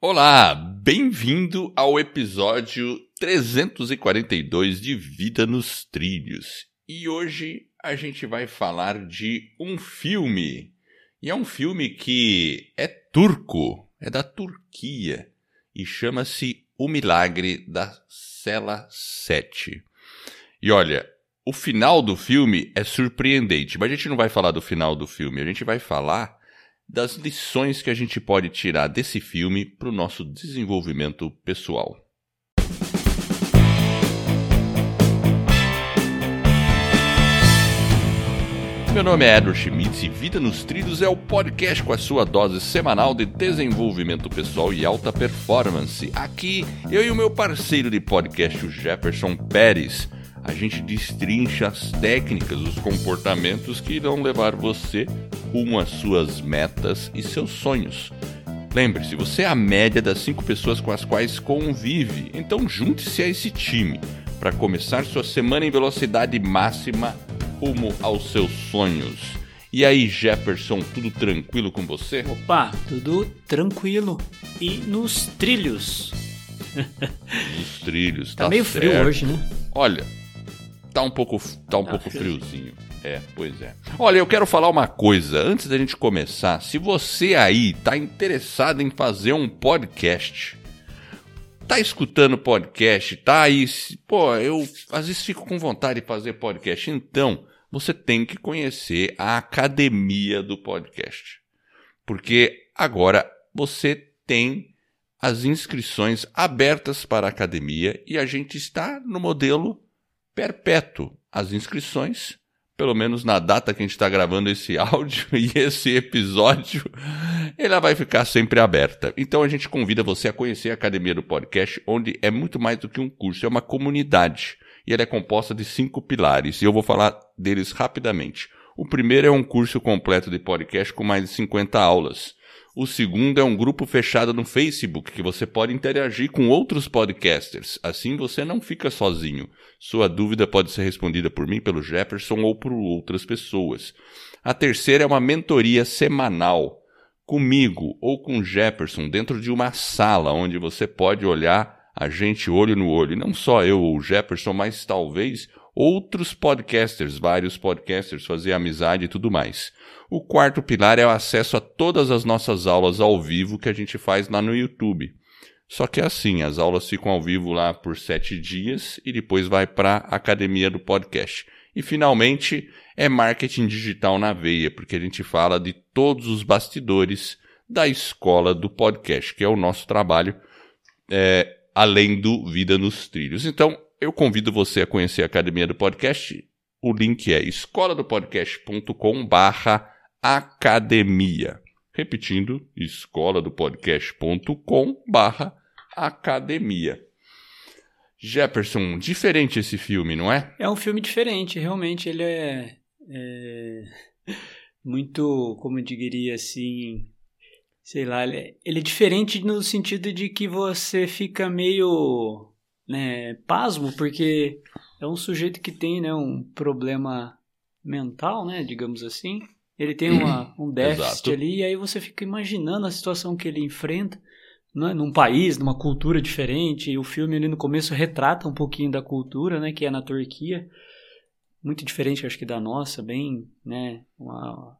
Olá, bem-vindo ao episódio 342 de Vida nos Trilhos. E hoje a gente vai falar de um filme. E é um filme que é turco, é da Turquia e chama-se O Milagre da Cela 7. E olha, o final do filme é surpreendente, mas a gente não vai falar do final do filme, a gente vai falar das lições que a gente pode tirar desse filme para o nosso desenvolvimento pessoal. Meu nome é Edward Schmitz e Vida nos Trilhos é o podcast com a sua dose semanal de desenvolvimento pessoal e alta performance. Aqui, eu e o meu parceiro de podcast, o Jefferson Pérez, a gente destrincha as técnicas, os comportamentos que irão levar você rumo às suas metas e seus sonhos. Lembre-se, você é a média das cinco pessoas com as quais convive, então junte-se a esse time para começar sua semana em velocidade máxima rumo aos seus sonhos. E aí, Jefferson, tudo tranquilo com você? Opa, tudo tranquilo. E nos trilhos. Nos trilhos, tá, tá meio certo. frio hoje, né? Olha, tá um pouco, tá um pouco friozinho. É, pois é. Olha, eu quero falar uma coisa antes da gente começar. Se você aí tá interessado em fazer um podcast, tá escutando podcast, tá aí, pô, eu às vezes fico com vontade de fazer podcast, então você tem que conhecer a academia do podcast. Porque agora você tem as inscrições abertas para a academia e a gente está no modelo perpétuo. As inscrições, pelo menos na data que a gente está gravando esse áudio e esse episódio, ela vai ficar sempre aberta. Então a gente convida você a conhecer a Academia do Podcast, onde é muito mais do que um curso, é uma comunidade. E ela é composta de cinco pilares, e eu vou falar deles rapidamente. O primeiro é um curso completo de podcast com mais de 50 aulas. O segundo é um grupo fechado no Facebook que você pode interagir com outros podcasters. Assim você não fica sozinho. Sua dúvida pode ser respondida por mim, pelo Jefferson ou por outras pessoas. A terceira é uma mentoria semanal comigo ou com Jefferson dentro de uma sala onde você pode olhar a gente olho no olho. Não só eu ou Jefferson, mas talvez outros podcasters, vários podcasters, fazer amizade e tudo mais. O quarto pilar é o acesso a todas as nossas aulas ao vivo que a gente faz lá no YouTube. Só que é assim, as aulas ficam ao vivo lá por sete dias e depois vai para a academia do podcast. E finalmente é marketing digital na veia, porque a gente fala de todos os bastidores da escola do podcast, que é o nosso trabalho, é, além do Vida nos Trilhos. Então, eu convido você a conhecer a academia do podcast. O link é escoladopodcast.com barra academia. Repetindo, escoladopodcast.com barra academia. Jefferson, diferente esse filme, não é? É um filme diferente, realmente. Ele é, é muito, como eu diria assim, sei lá, ele é, ele é diferente no sentido de que você fica meio né, pasmo, porque é um sujeito que tem né, um problema mental, né, digamos assim. Ele tem uma, um déficit ali, e aí você fica imaginando a situação que ele enfrenta né, num país, numa cultura diferente. E o filme ali no começo retrata um pouquinho da cultura, né, que é na Turquia, muito diferente, acho que da nossa, bem, né, uma,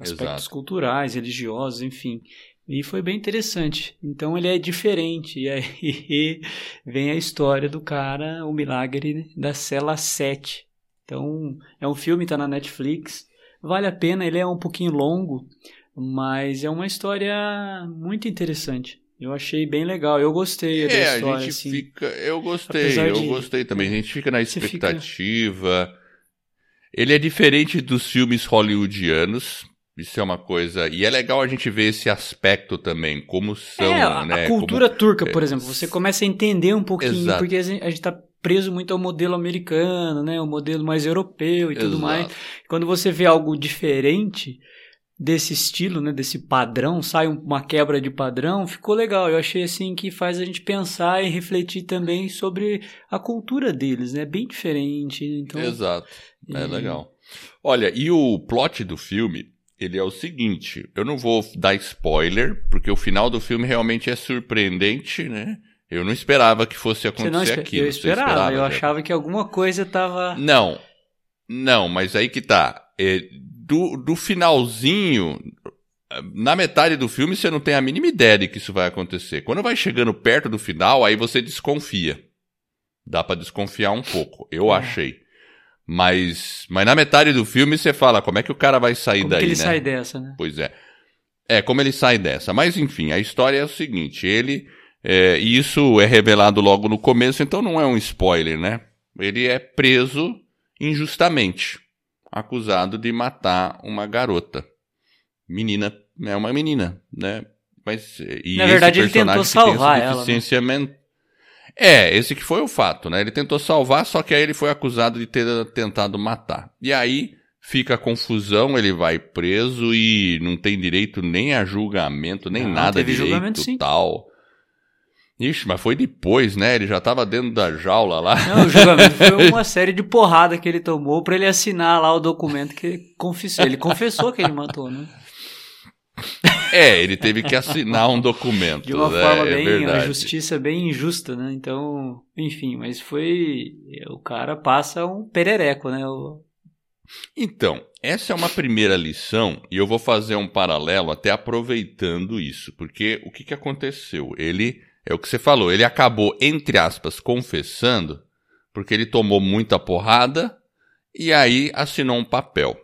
aspectos Exato. culturais, religiosos, enfim. E foi bem interessante. Então ele é diferente. E aí vem a história do cara, o milagre da cela 7. Então é um filme, tá na Netflix. Vale a pena, ele é um pouquinho longo, mas é uma história muito interessante. Eu achei bem legal, eu gostei da É, história. a gente assim. fica. Eu gostei, Apesar eu de- gostei também. A gente fica na Você fica- expectativa. Ele é diferente dos filmes hollywoodianos. Isso é uma coisa. E é legal a gente ver esse aspecto também, como são, É, a, né? a como- cultura turca, por exemplo, você começa a entender um pouquinho, Exato. porque a gente a gente tá preso muito ao modelo americano, né, o modelo mais europeu e tudo Exato. mais. Quando você vê algo diferente desse estilo, né, desse padrão, sai um- uma quebra de padrão, ficou legal. Eu achei assim que faz a gente pensar e refletir também sobre a cultura deles, né, bem diferente. Então, Exato. É e- legal. Olha, e o plot do filme ele é o seguinte: eu não vou dar spoiler, porque o final do filme realmente é surpreendente, né? Eu não esperava que fosse acontecer esper... aquilo. Eu esperava, esperava eu já. achava que alguma coisa tava. Não, não, mas aí que tá. É, do, do finalzinho, na metade do filme você não tem a mínima ideia de que isso vai acontecer. Quando vai chegando perto do final, aí você desconfia. Dá para desconfiar um pouco, eu é. achei. Mas, mas na metade do filme você fala, como é que o cara vai sair como daí, que ele né? sai dessa, né? Pois é. É, como ele sai dessa. Mas enfim, a história é o seguinte, ele... É, e isso é revelado logo no começo, então não é um spoiler, né? Ele é preso injustamente, acusado de matar uma garota. Menina, é uma menina, né? Mas, e Na verdade, ele tentou salvar ela. Né? É, esse que foi o fato, né? Ele tentou salvar, só que aí ele foi acusado de ter tentado matar. E aí fica a confusão, ele vai preso e não tem direito nem a julgamento, nem não, nada direito julgamento, sim. tal. Ixi, mas foi depois, né? Ele já tava dentro da jaula lá. Não, o julgamento foi uma série de porrada que ele tomou para ele assinar lá o documento que ele confessou. Ele confessou que ele matou, né? É, ele teve que assinar um documento. De uma né? forma é bem, verdade. a justiça bem injusta, né? Então, enfim, mas foi. O cara passa um perereco, né? O... Então, essa é uma primeira lição e eu vou fazer um paralelo até aproveitando isso, porque o que, que aconteceu? Ele, é o que você falou, ele acabou, entre aspas, confessando, porque ele tomou muita porrada e aí assinou um papel.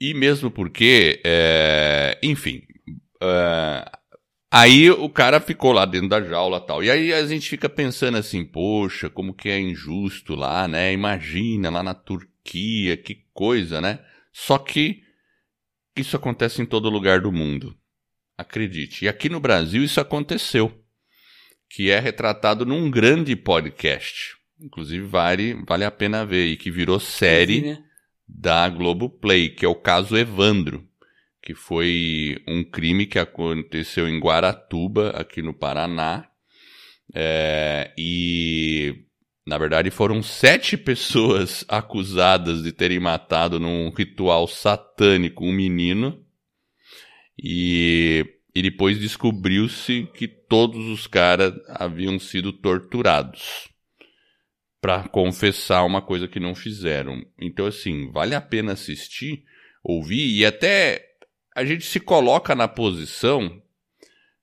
E mesmo porque, é, enfim, é, aí o cara ficou lá dentro da jaula tal. E aí a gente fica pensando assim, poxa, como que é injusto lá, né? Imagina lá na Turquia, que coisa, né? Só que isso acontece em todo lugar do mundo. Acredite. E aqui no Brasil isso aconteceu. Que é retratado num grande podcast. Inclusive vale, vale a pena ver. E que virou série. né? da Globoplay, que é o caso Evandro, que foi um crime que aconteceu em Guaratuba, aqui no Paraná. É, e, na verdade, foram sete pessoas acusadas de terem matado num ritual satânico um menino. E, e depois descobriu-se que todos os caras haviam sido torturados para confessar uma coisa que não fizeram. Então, assim, vale a pena assistir, ouvir e até a gente se coloca na posição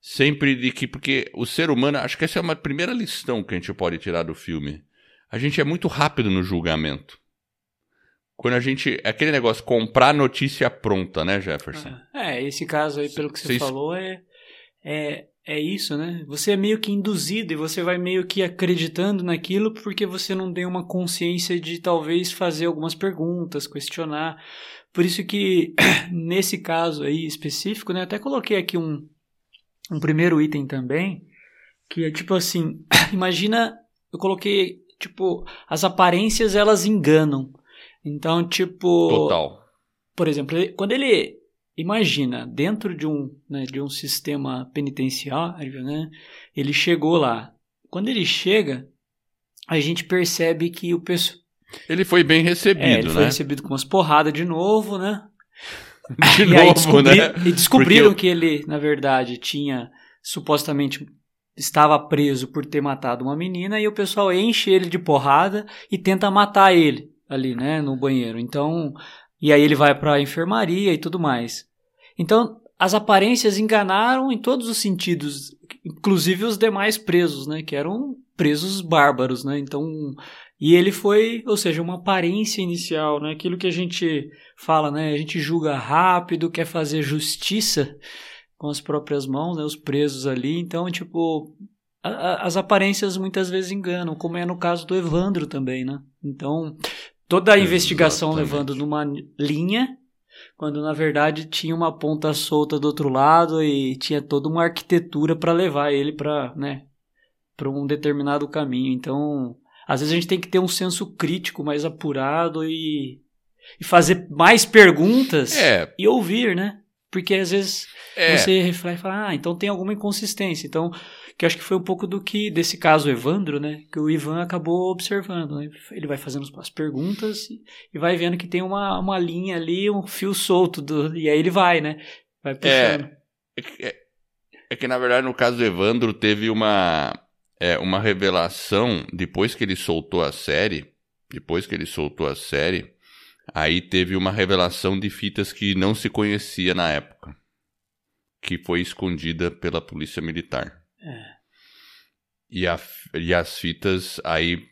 sempre de que, porque o ser humano, acho que essa é uma primeira lição que a gente pode tirar do filme. A gente é muito rápido no julgamento. Quando a gente. É aquele negócio, comprar notícia pronta, né, Jefferson? É, esse caso aí, pelo que você Cês... falou, é, é é isso, né? Você é meio que induzido e você vai meio que acreditando naquilo porque você não tem uma consciência de talvez fazer algumas perguntas, questionar. Por isso que nesse caso aí específico, né, até coloquei aqui um, um primeiro item também, que é tipo assim, imagina, eu coloquei tipo, as aparências elas enganam. Então, tipo, Total. Por exemplo, quando ele imagina, dentro de um, né, de um sistema penitenciário, né, ele chegou lá. Quando ele chega, a gente percebe que o pessoal. Ele foi bem recebido, é, ele né? foi recebido com umas porradas de novo, né? De e novo, descobri... né? E descobriram Porque... que ele, na verdade, tinha supostamente estava preso por ter matado uma menina e o pessoal enche ele de porrada e tenta matar ele ali, né, no banheiro. Então, e aí ele vai para a enfermaria e tudo mais. Então, as aparências enganaram em todos os sentidos, inclusive os demais presos, né, que eram presos bárbaros, né? Então, e ele foi, ou seja, uma aparência inicial, né? Aquilo que a gente fala, né? A gente julga rápido, quer fazer justiça com as próprias mãos, né? Os presos ali. Então, tipo, a, a, as aparências muitas vezes enganam, como é no caso do Evandro também, né? Então, toda a investigação Exatamente. levando numa linha, quando na verdade tinha uma ponta solta do outro lado e tinha toda uma arquitetura para levar ele para, né, para um determinado caminho. Então, às vezes a gente tem que ter um senso crítico mais apurado e, e fazer mais perguntas é. e ouvir, né? porque às vezes é. você reflete e fala, ah, então tem alguma inconsistência. Então, que acho que foi um pouco do que, desse caso Evandro, né, que o Ivan acabou observando. Né? Ele vai fazendo as perguntas e vai vendo que tem uma, uma linha ali, um fio solto, do, e aí ele vai, né, vai é, puxando. É, é, é que, na verdade, no caso do Evandro, teve uma, é, uma revelação, depois que ele soltou a série, depois que ele soltou a série, aí teve uma revelação de fitas que não se conhecia na época, que foi escondida pela polícia militar. É. E, a, e as fitas aí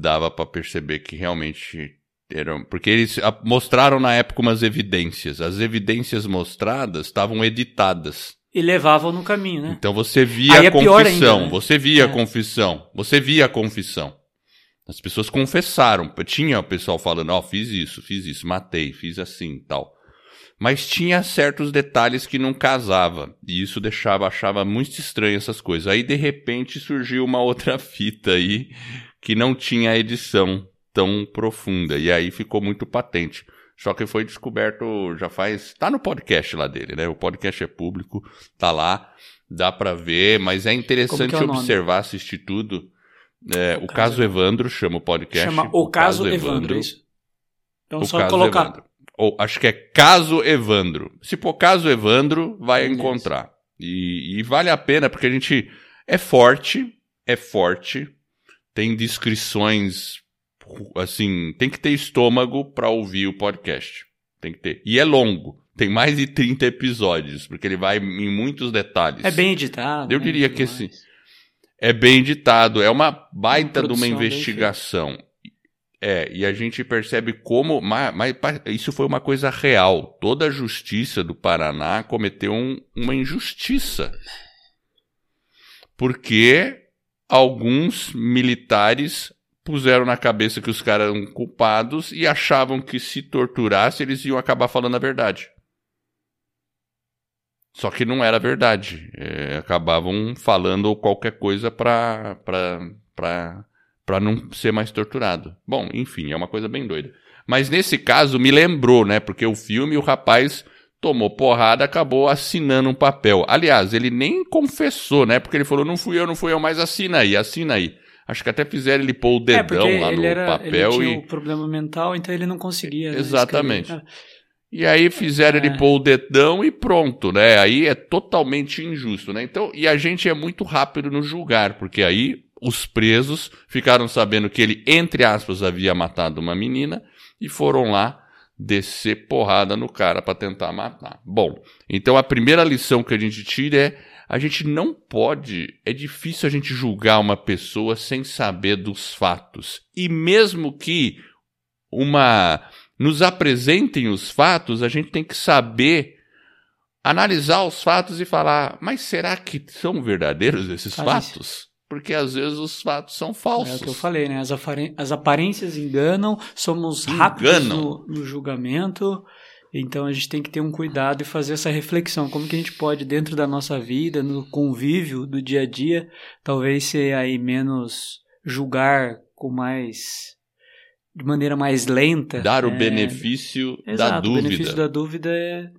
dava para perceber que realmente eram. Porque eles mostraram na época umas evidências. As evidências mostradas estavam editadas. E levavam no caminho, né? Então você via a é confissão, ainda, né? você via é. a confissão, você via a confissão. As pessoas confessaram. Tinha o pessoal falando, ó, oh, fiz isso, fiz isso, matei, fiz assim tal. Mas tinha certos detalhes que não casava. E isso deixava, achava muito estranho essas coisas. Aí, de repente, surgiu uma outra fita aí que não tinha edição tão profunda. E aí ficou muito patente. Só que foi descoberto já faz. Tá no podcast lá dele, né? O podcast é público, tá lá, dá para ver, mas é interessante é observar, assistir tudo. É, o, o, caso, Evandro chama o podcast. Chama O, o Caso, caso Evandro, Evandro. isso. Então o só colocar. Evandro. Ou acho que é Caso Evandro. Se for Caso Evandro, vai encontrar. E, e vale a pena, porque a gente é forte, é forte, tem descrições assim, tem que ter estômago para ouvir o podcast. Tem que ter. E é longo. Tem mais de 30 episódios, porque ele vai em muitos detalhes. É bem editado. Eu né, diria que esse é bem editado, é uma baita uma de uma investigação. É, e a gente percebe como. Mas, mas, isso foi uma coisa real. Toda a justiça do Paraná cometeu um, uma injustiça. Porque alguns militares puseram na cabeça que os caras eram culpados e achavam que se torturasse eles iam acabar falando a verdade. Só que não era verdade. É, acabavam falando qualquer coisa para para não ser mais torturado. Bom, enfim, é uma coisa bem doida. Mas nesse caso me lembrou, né? Porque o filme o rapaz tomou porrada, acabou assinando um papel. Aliás, ele nem confessou, né? Porque ele falou: "Não fui eu, não fui eu, mas assina aí, assina aí". Acho que até fizeram ele pôr o é, dedão é, lá no era, papel ele tinha e. um problema mental, então ele não conseguia. Né, Exatamente. Escrever. E aí fizeram é. ele pôr o dedão e pronto, né? Aí é totalmente injusto, né? Então, e a gente é muito rápido no julgar, porque aí os presos ficaram sabendo que ele, entre aspas, havia matado uma menina e foram lá descer porrada no cara para tentar matar. Bom, então a primeira lição que a gente tira é a gente não pode, é difícil a gente julgar uma pessoa sem saber dos fatos. E mesmo que uma nos apresentem os fatos, a gente tem que saber analisar os fatos e falar, mas será que são verdadeiros esses fatos? Porque às vezes os fatos são falsos. É o que eu falei, né? As, as aparências enganam, somos rápidos no, no julgamento. Então a gente tem que ter um cuidado e fazer essa reflexão. Como que a gente pode, dentro da nossa vida, no convívio do dia a dia, talvez ser aí menos julgar com mais de maneira mais lenta. Dar o é... benefício Exato, da dúvida. O benefício da dúvida é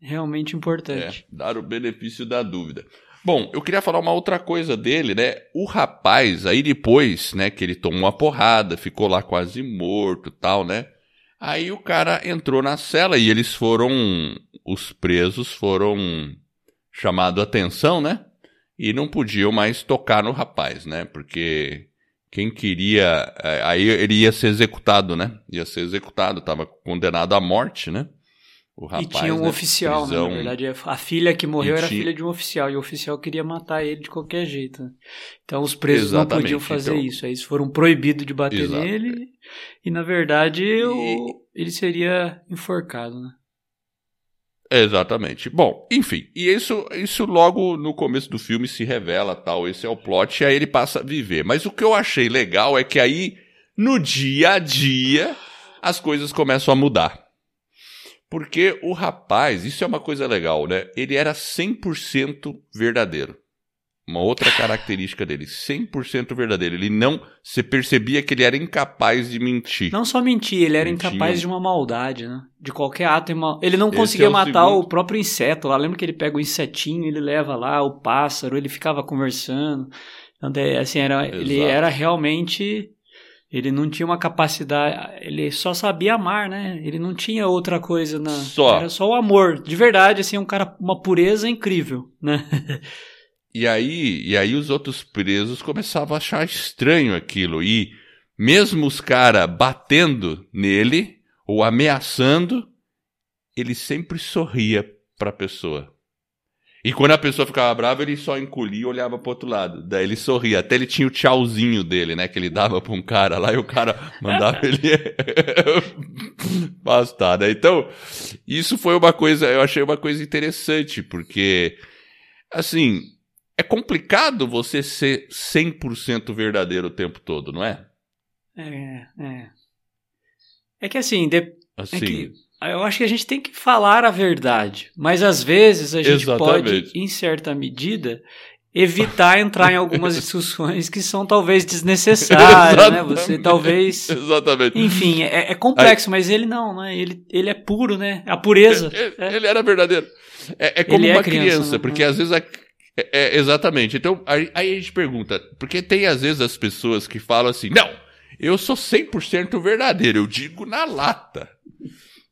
realmente importante. É, dar o benefício da dúvida. Bom, eu queria falar uma outra coisa dele, né? O rapaz, aí depois, né, que ele tomou uma porrada, ficou lá quase morto tal, né? Aí o cara entrou na cela e eles foram. Os presos foram chamados a atenção, né? E não podiam mais tocar no rapaz, né? Porque quem queria. É, aí ele ia ser executado, né? Ia ser executado, estava condenado à morte, né? O rapaz, e tinha um né? oficial, prisão... né? Na verdade, a filha que morreu era tinha... filha de um oficial, e o oficial queria matar ele de qualquer jeito. Né? Então os presos Exatamente. não podiam fazer então... isso. Aí eles foram proibidos de bater Exato. nele, e na verdade e... o... ele seria enforcado, né? Exatamente. Bom, enfim, e isso, isso logo no começo do filme se revela, tal, esse é o plot, e aí ele passa a viver. Mas o que eu achei legal é que aí, no dia a dia, as coisas começam a mudar. Porque o rapaz, isso é uma coisa legal, né? Ele era 100% verdadeiro. uma outra característica dele, 100% verdadeiro. Ele não, você percebia que ele era incapaz de mentir. Não só mentir, ele era incapaz de uma maldade, né? De qualquer ato. Ele não conseguia é o matar segundo. o próprio inseto lá. Lembra que ele pega o insetinho, ele leva lá o pássaro, ele ficava conversando. Então, de- assim, era, ele era realmente. Ele não tinha uma capacidade. Ele só sabia amar, né? Ele não tinha outra coisa na. Só. Era só o amor. De verdade, assim, um cara, uma pureza incrível, né? E aí, e aí os outros presos começavam a achar estranho aquilo. E mesmo os caras batendo nele ou ameaçando, ele sempre sorria pra pessoa. E quando a pessoa ficava brava, ele só encolhia e olhava pro outro lado. Daí ele sorria. Até ele tinha o tchauzinho dele, né? Que ele dava pra um cara lá e o cara mandava ele bastar, né? Então, isso foi uma coisa, eu achei uma coisa interessante, porque, assim, é complicado você ser 100% verdadeiro o tempo todo, não é? É, é. É que assim, de- Assim, É que eu acho que a gente tem que falar a verdade, mas às vezes a gente Exatamente. pode, em certa medida, evitar entrar em algumas discussões que são talvez desnecessárias, né? Você talvez. Exatamente. Enfim, é, é complexo, mas ele não, né? Ele, ele é puro, né? A pureza. Ele, é. ele era verdadeiro. É, é como é uma criança, criança, né? porque às vezes. a- é- é, exatamente. Então, aí, aí a gente pergunta, porque tem às vezes as pessoas que falam assim: não, eu sou 100% verdadeiro, eu digo na lata.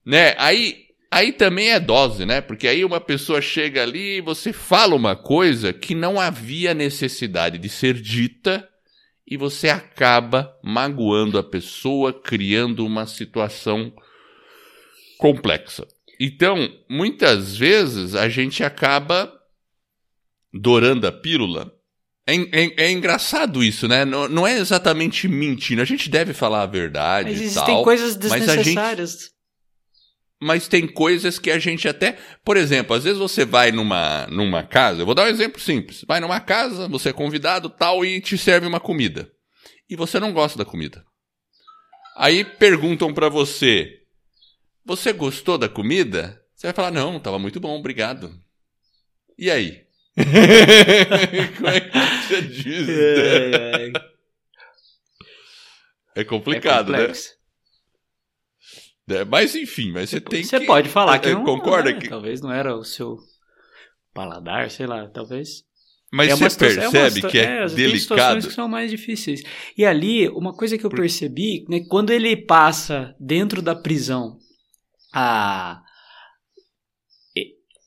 Né? Aí, aí também é dose, né? Porque aí uma pessoa chega ali e você fala uma coisa que não havia necessidade de ser dita e você acaba magoando a pessoa, criando uma situação complexa. Então, muitas vezes a gente acaba dourando a pílula. É, é- é engraçado isso, né? Não, não é exatamente mentindo. A gente deve falar a verdade Mas e existem tal. coisas mas a gente- desnecessárias. Mas tem coisas que a gente até. Por exemplo, às vezes você vai numa, numa casa. Eu vou dar um exemplo simples. Vai numa casa, você é convidado tal e te serve uma comida. E você não gosta da comida. Aí perguntam pra você: Você gostou da comida? Você vai falar: Não, tava muito bom, obrigado. E aí? Como é que você diz? né? É complicado, é né? É, Mas enfim, mas você tem Você que. pode falar que É, não. concorda né? que- Talvez não era o seu paladar, sei lá, talvez. Mas É você é uma percebe situa- que é, situações delicado. que são mais difíceis. E ali, uma coisa que eu percebi, né, quando ele passa dentro da prisão, a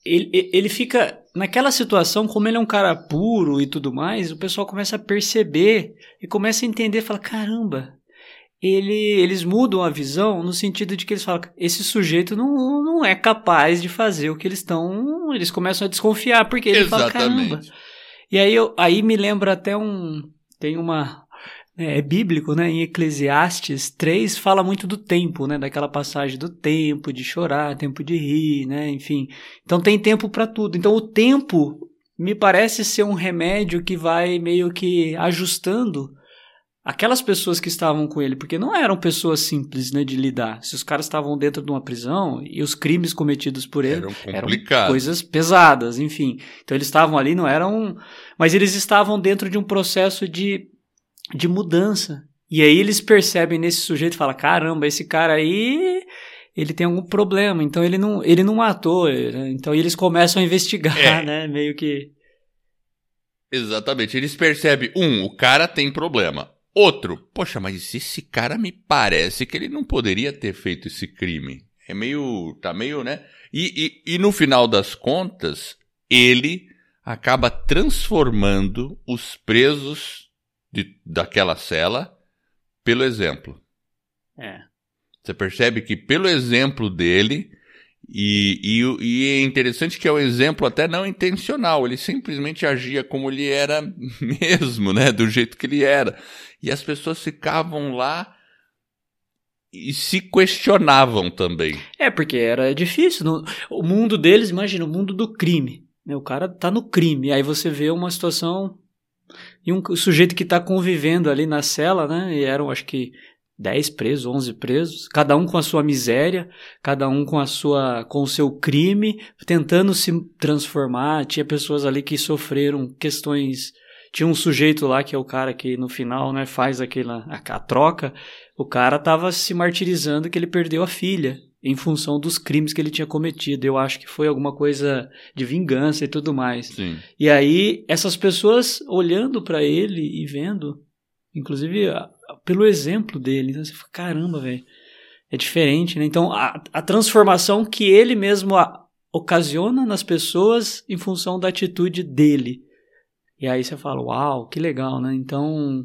ele, ele fica naquela situação, como ele é um cara puro e tudo mais, o pessoal começa a perceber e começa a entender, fala, caramba, ele, eles mudam a visão no sentido de que eles falam, esse sujeito não, não é capaz de fazer o que eles estão, eles começam a desconfiar, porque ele fala, caramba, Exatamente. e aí, eu, aí me lembra até um. Tem uma. É, é bíblico, né? Em Eclesiastes 3 fala muito do tempo, né? Daquela passagem do tempo, de chorar, tempo de rir, né? Enfim. Então tem tempo para tudo. Então o tempo me parece ser um remédio que vai meio que ajustando aquelas pessoas que estavam com ele, porque não eram pessoas simples, né, de lidar. Se os caras estavam dentro de uma prisão e os crimes cometidos por ele Eram eram complicados. coisas pesadas, enfim. Então eles estavam ali, não eram. Mas eles estavam dentro de um processo de, de mudança. E aí eles percebem nesse sujeito e falam: caramba, esse cara aí. Ele tem algum problema, então ele não, ele não matou. né? Então eles começam a investigar, É. né? Meio que. Exatamente. Eles percebem, um, o cara tem problema. Outro, poxa, mas esse cara me parece que ele não poderia ter feito esse crime. É meio. tá meio, né? E, e, e no final das contas, ele acaba transformando os presos de, daquela cela pelo exemplo. É. Você percebe que pelo exemplo dele, e, e, o- e é interessante que é um exemplo até não intencional, ele simplesmente agia como ele era mesmo, né? Do jeito que ele era. E as pessoas ficavam lá e se questionavam também. É, porque era difícil. no- o mundo deles, imagina, o mundo do crime. né? O cara tá no crime. Aí você vê uma situação. E um sujeito que tá convivendo ali na cela, né? E eram, acho que, 10 presos, 11 presos, cada um com a sua miséria, cada um com a sua com o seu crime, tentando se transformar. Tinha pessoas ali que sofreram questões. Tinha um sujeito lá que é o cara que no final, né, faz aquela a, a troca. O cara estava se martirizando que ele perdeu a filha em função dos crimes que ele tinha cometido. Eu acho que foi alguma coisa de vingança e tudo mais. Sim. E aí essas pessoas olhando para ele e vendo, inclusive pelo exemplo dele. Então você fala, caramba, velho. É diferente, né? Então a, a transformação que ele mesmo a, ocasiona nas pessoas em função da atitude dele. E aí você fala, uau, que legal, né? Então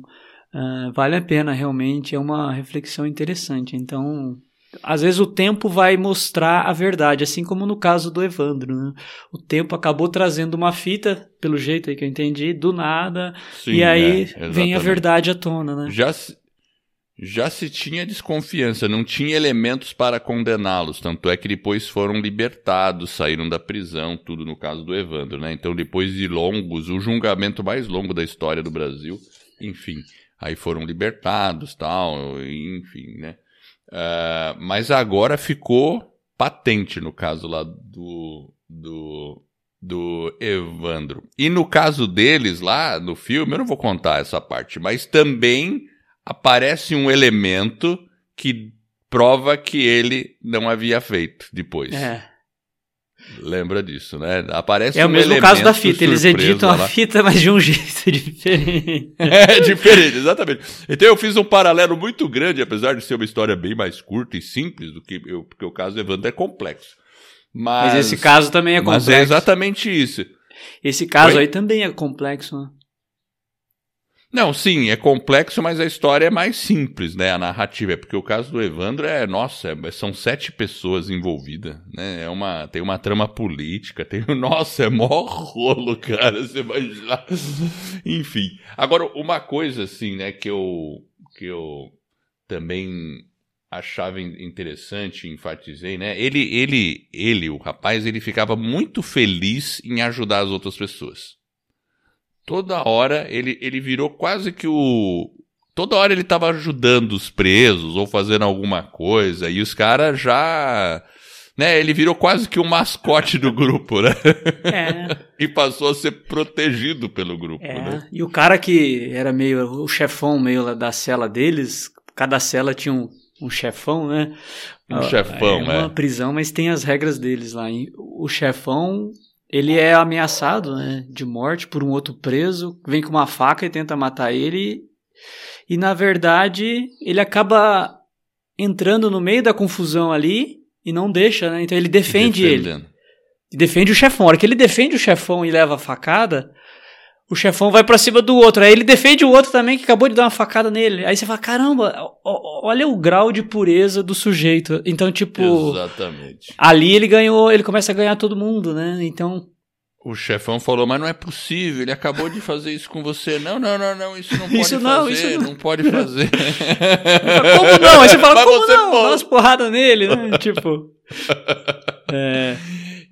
uh, vale a pena realmente, é uma reflexão interessante. Então às vezes o tempo vai mostrar a verdade, assim como no caso do Evandro. Né? O tempo acabou trazendo uma fita, pelo jeito aí que eu entendi, do nada, Sim, e aí é, vem a verdade à tona. Né? Já, já se tinha desconfiança, não tinha elementos para condená-los, tanto é que depois foram libertados, saíram da prisão, tudo no caso do Evandro, né? Então, depois de longos, o julgamento mais longo da história do Brasil, enfim, aí foram libertados, tal, enfim, né? Uh, mas agora ficou patente no caso lá do, do, do Evandro. E no caso deles lá no filme, eu não vou contar essa parte, mas também aparece um elemento que prova que ele não havia feito depois. É. Lembra disso, né? Aparece É um o mesmo caso da fita, eles editam lá. a fita, mas de um jeito diferente. é, diferente, exatamente. Então eu fiz um paralelo muito grande, apesar de ser uma história bem mais curta e simples do que eu, porque o caso do Evandro é complexo. Mas, mas esse caso também é complexo. Mas é exatamente isso. Esse caso aí também é complexo, né? Não, sim, é complexo, mas a história é mais simples, né? A narrativa é porque o caso do Evandro é, nossa, é, são sete pessoas envolvidas, né? É uma, tem uma trama política, tem, nossa, é mó rolo, cara, você imagina. Enfim. Agora, uma coisa assim, né, que eu que eu também achava interessante, enfatizei, né? Ele ele ele, o rapaz, ele ficava muito feliz em ajudar as outras pessoas. Toda hora ele, ele virou quase que o. Toda hora ele estava ajudando os presos ou fazendo alguma coisa e os caras já. Né, ele virou quase que o mascote do grupo, né? É. e passou a ser protegido pelo grupo, é. né? E o cara que era meio o chefão meio da cela deles, cada cela tinha um, um chefão, né? Um chefão, é. uma prisão, mas tem as regras deles lá. O chefão ele é ameaçado né, de morte por um outro preso, vem com uma faca e tenta matar ele. E na verdade, ele acaba entrando no meio da confusão ali e não deixa, né? Então ele defende ele. E defende o chefão. A hora que ele defende o chefão e leva a facada, o chefão vai para cima do outro. Aí ele defende o outro também que acabou de dar uma facada nele. Aí você fala: caramba, olha o grau de pureza do sujeito. Então, tipo. Exatamente. Ali ele ganhou, ele começa a ganhar todo mundo, né? Então. O chefão falou, mas não é possível, ele acabou de fazer isso com você. Não, não, não, não, isso não pode isso não, fazer, isso não. não pode fazer. como não? Aí você fala, mas como você não? Dá umas porradas nele, né? tipo... É...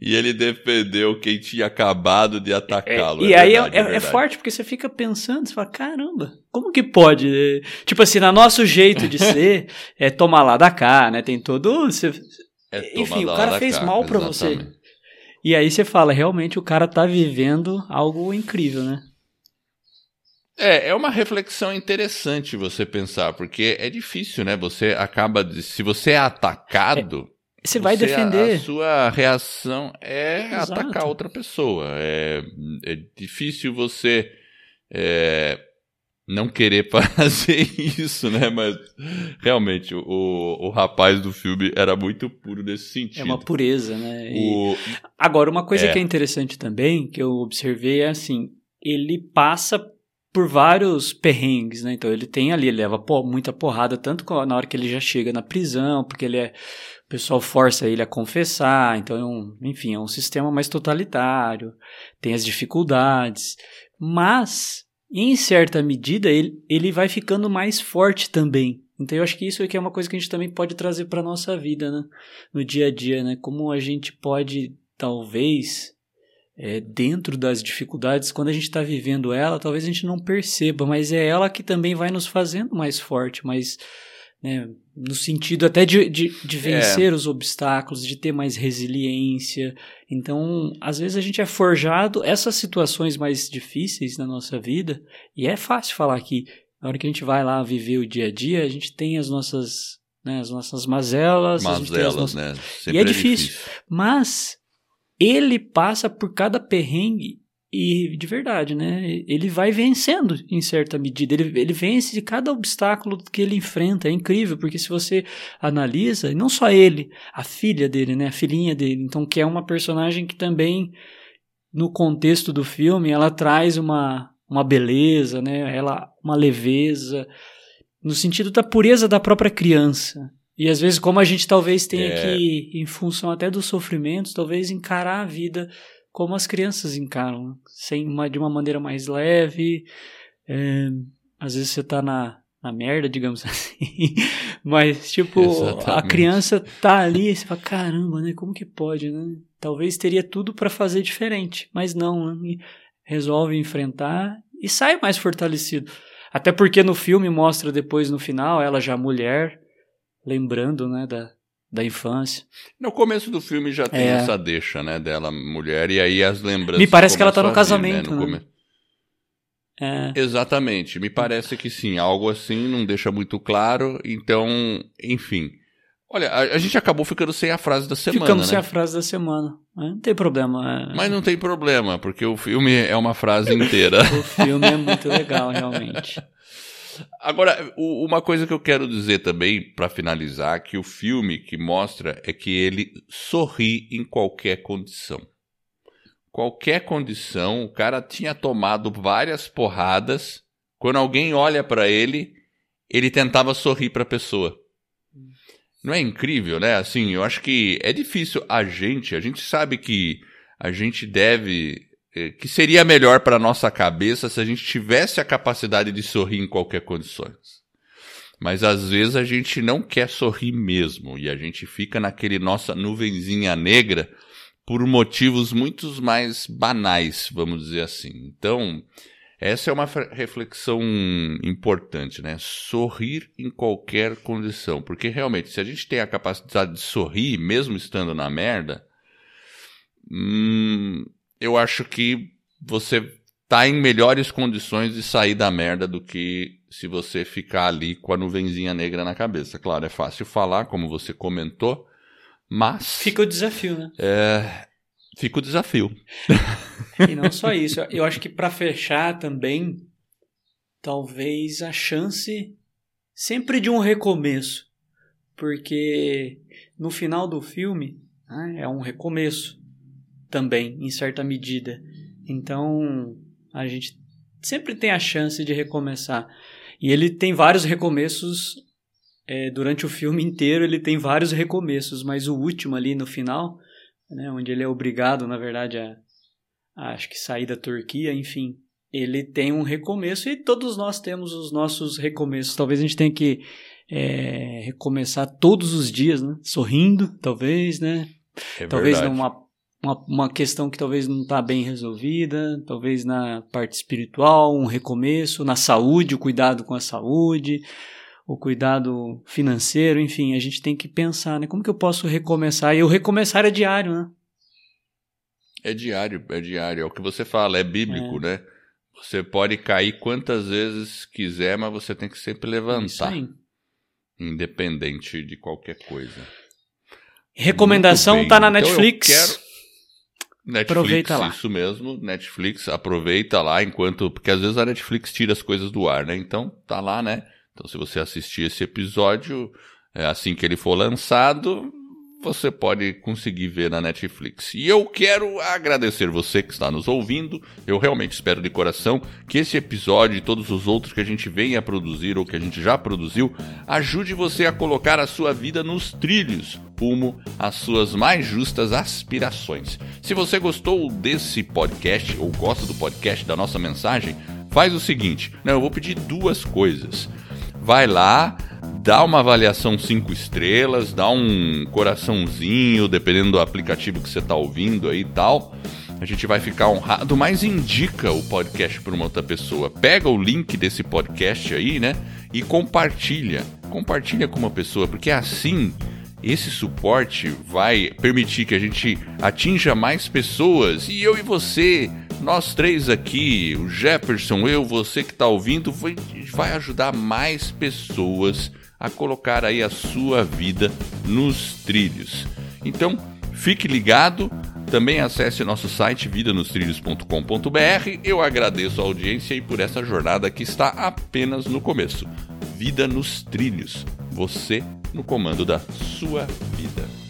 E ele defendeu quem tinha acabado de atacá-lo. É, e é aí verdade, é, é, é, forte porque você fica pensando, você fala, caramba, como que pode? Tipo assim, no nosso jeito de ser, é tomar lá da cá, né? Tem todo. Você, é enfim, o cara fez cá, mal para você. E aí você fala, realmente o cara tá vivendo algo incrível, né? É, é uma reflexão interessante você pensar, porque é difícil, né? Você acaba de. Se você é atacado. É você vai você, defender. A, a, sua reação é Exato. atacar outra pessoa. É, é difícil você é, não querer fazer isso, né? Mas realmente o, o rapaz do filme era muito puro nesse sentido. É uma pureza, né? O... Agora, uma coisa é. que é interessante também, que eu observei, é assim: ele passa por vários perrengues, né? Então ele tem ali, ele leva muita porrada, tanto na hora que ele já chega na prisão, porque ele é o pessoal força ele a confessar, então, é um, enfim, é um sistema mais totalitário, tem as dificuldades, mas, em certa medida, ele, ele vai ficando mais forte também. Então, eu acho que isso aqui é uma coisa que a gente também pode trazer para nossa vida, né? No dia a dia, né? Como a gente pode, talvez, é, dentro das dificuldades, quando a gente está vivendo ela, talvez a gente não perceba, mas é ela que também vai nos fazendo mais forte, mais né? No sentido até de, de, de é. vencer é. os obstáculos, de ter mais resiliência. Então, às vezes a gente é forjado essas situações mais difíceis na nossa vida, e é fácil falar que na hora que a gente vai lá viver o dia a dia, a gente tem as nossas, né, as nossas mazelas. Mazelas, nossas... né? Sempre e é, é difícil. difícil. Mas ele passa por cada perrengue e de verdade, né? Ele vai vencendo em certa medida. Ele, ele vence cada obstáculo que ele enfrenta. É incrível, porque se você analisa, não só ele, a filha dele, né? A filhinha dele. Então, que é uma personagem que também, no contexto do filme, ela traz uma, uma beleza, né? Ela, uma leveza, no sentido da pureza da própria criança. E às vezes, como a gente talvez tenha é... que, em função até dos sofrimentos, talvez encarar a vida como as crianças encaram, sem uma, de uma maneira mais leve. É, às vezes você tá na, na merda, digamos assim. Mas, tipo, Exatamente. a criança tá ali e você fala, caramba, né? Como que pode, né? Talvez teria tudo para fazer diferente, mas não, né? resolve enfrentar e sai mais fortalecido. Até porque no filme mostra depois no final ela já mulher, lembrando, né, da, da infância. No começo do filme já tem é. essa deixa, né, dela mulher, e aí as lembranças. Me parece que ela tá no casamento, né? né? É. Exatamente, me parece que sim, algo assim não deixa muito claro, então, enfim. Olha, a, a gente acabou ficando sem a frase da semana. Ficamos né? sem a frase da semana. Não tem problema. É. Mas não tem problema, porque o filme é uma frase inteira. o filme é muito legal, realmente. Agora, uma coisa que eu quero dizer também, para finalizar, que o filme que mostra é que ele sorri em qualquer condição. Qualquer condição, o cara tinha tomado várias porradas. Quando alguém olha para ele, ele tentava sorrir para a pessoa. Não é incrível, né? Assim, eu acho que é difícil a gente, a gente sabe que a gente deve que seria melhor para nossa cabeça se a gente tivesse a capacidade de sorrir em qualquer condições. Mas às vezes a gente não quer sorrir mesmo e a gente fica naquele nossa nuvenzinha negra por motivos muito mais banais, vamos dizer assim. Então, essa é uma reflexão importante, né? Sorrir em qualquer condição, porque realmente se a gente tem a capacidade de sorrir mesmo estando na merda, hum, eu acho que você tá em melhores condições de sair da merda do que se você ficar ali com a nuvenzinha negra na cabeça. Claro, é fácil falar, como você comentou, mas. Fica o desafio, né? É. Fica o desafio. e não só isso. Eu acho que para fechar também, talvez a chance sempre de um recomeço. Porque no final do filme né, é um recomeço também, em certa medida. Então, a gente sempre tem a chance de recomeçar. E ele tem vários recomeços é, durante o filme inteiro, ele tem vários recomeços, mas o último ali no final, né, onde ele é obrigado, na verdade, a, a acho que sair da Turquia, enfim, ele tem um recomeço e todos nós temos os nossos recomeços. Talvez a gente tenha que é, recomeçar todos os dias, né? Sorrindo, talvez, né? É talvez numa uma, uma questão que talvez não está bem resolvida, talvez na parte espiritual, um recomeço, na saúde, o cuidado com a saúde, o cuidado financeiro, enfim, a gente tem que pensar, né? Como que eu posso recomeçar? E o recomeçar é diário, né? É diário, é diário. É o que você fala, é bíblico, é. né? Você pode cair quantas vezes quiser, mas você tem que sempre levantar. Isso aí. Independente de qualquer coisa. Recomendação tá na Netflix. Então eu quero... Netflix, aproveita lá. Isso mesmo, Netflix, aproveita lá enquanto. Porque às vezes a Netflix tira as coisas do ar, né? Então tá lá, né? Então se você assistir esse episódio, é, assim que ele for lançado, você pode conseguir ver na Netflix. E eu quero agradecer você que está nos ouvindo. Eu realmente espero de coração que esse episódio e todos os outros que a gente venha a produzir ou que a gente já produziu ajude você a colocar a sua vida nos trilhos rumo às suas mais justas aspirações. Se você gostou desse podcast ou gosta do podcast da nossa mensagem, faz o seguinte, eu vou pedir duas coisas. Vai lá, dá uma avaliação 5 estrelas, dá um coraçãozinho, dependendo do aplicativo que você está ouvindo aí e tal. A gente vai ficar honrado, mas indica o podcast para uma outra pessoa. Pega o link desse podcast aí, né? E compartilha. compartilha com uma pessoa, porque assim esse suporte vai permitir que a gente atinja mais pessoas e eu e você, nós três aqui, o Jefferson, eu, você que está ouvindo, vai, vai ajudar mais pessoas a colocar aí a sua vida nos trilhos. Então, fique ligado. Também acesse nosso site vidanostrilhos.com.br. Eu agradeço a audiência e por essa jornada que está apenas no começo. Vida nos Trilhos. Você no comando da sua vida.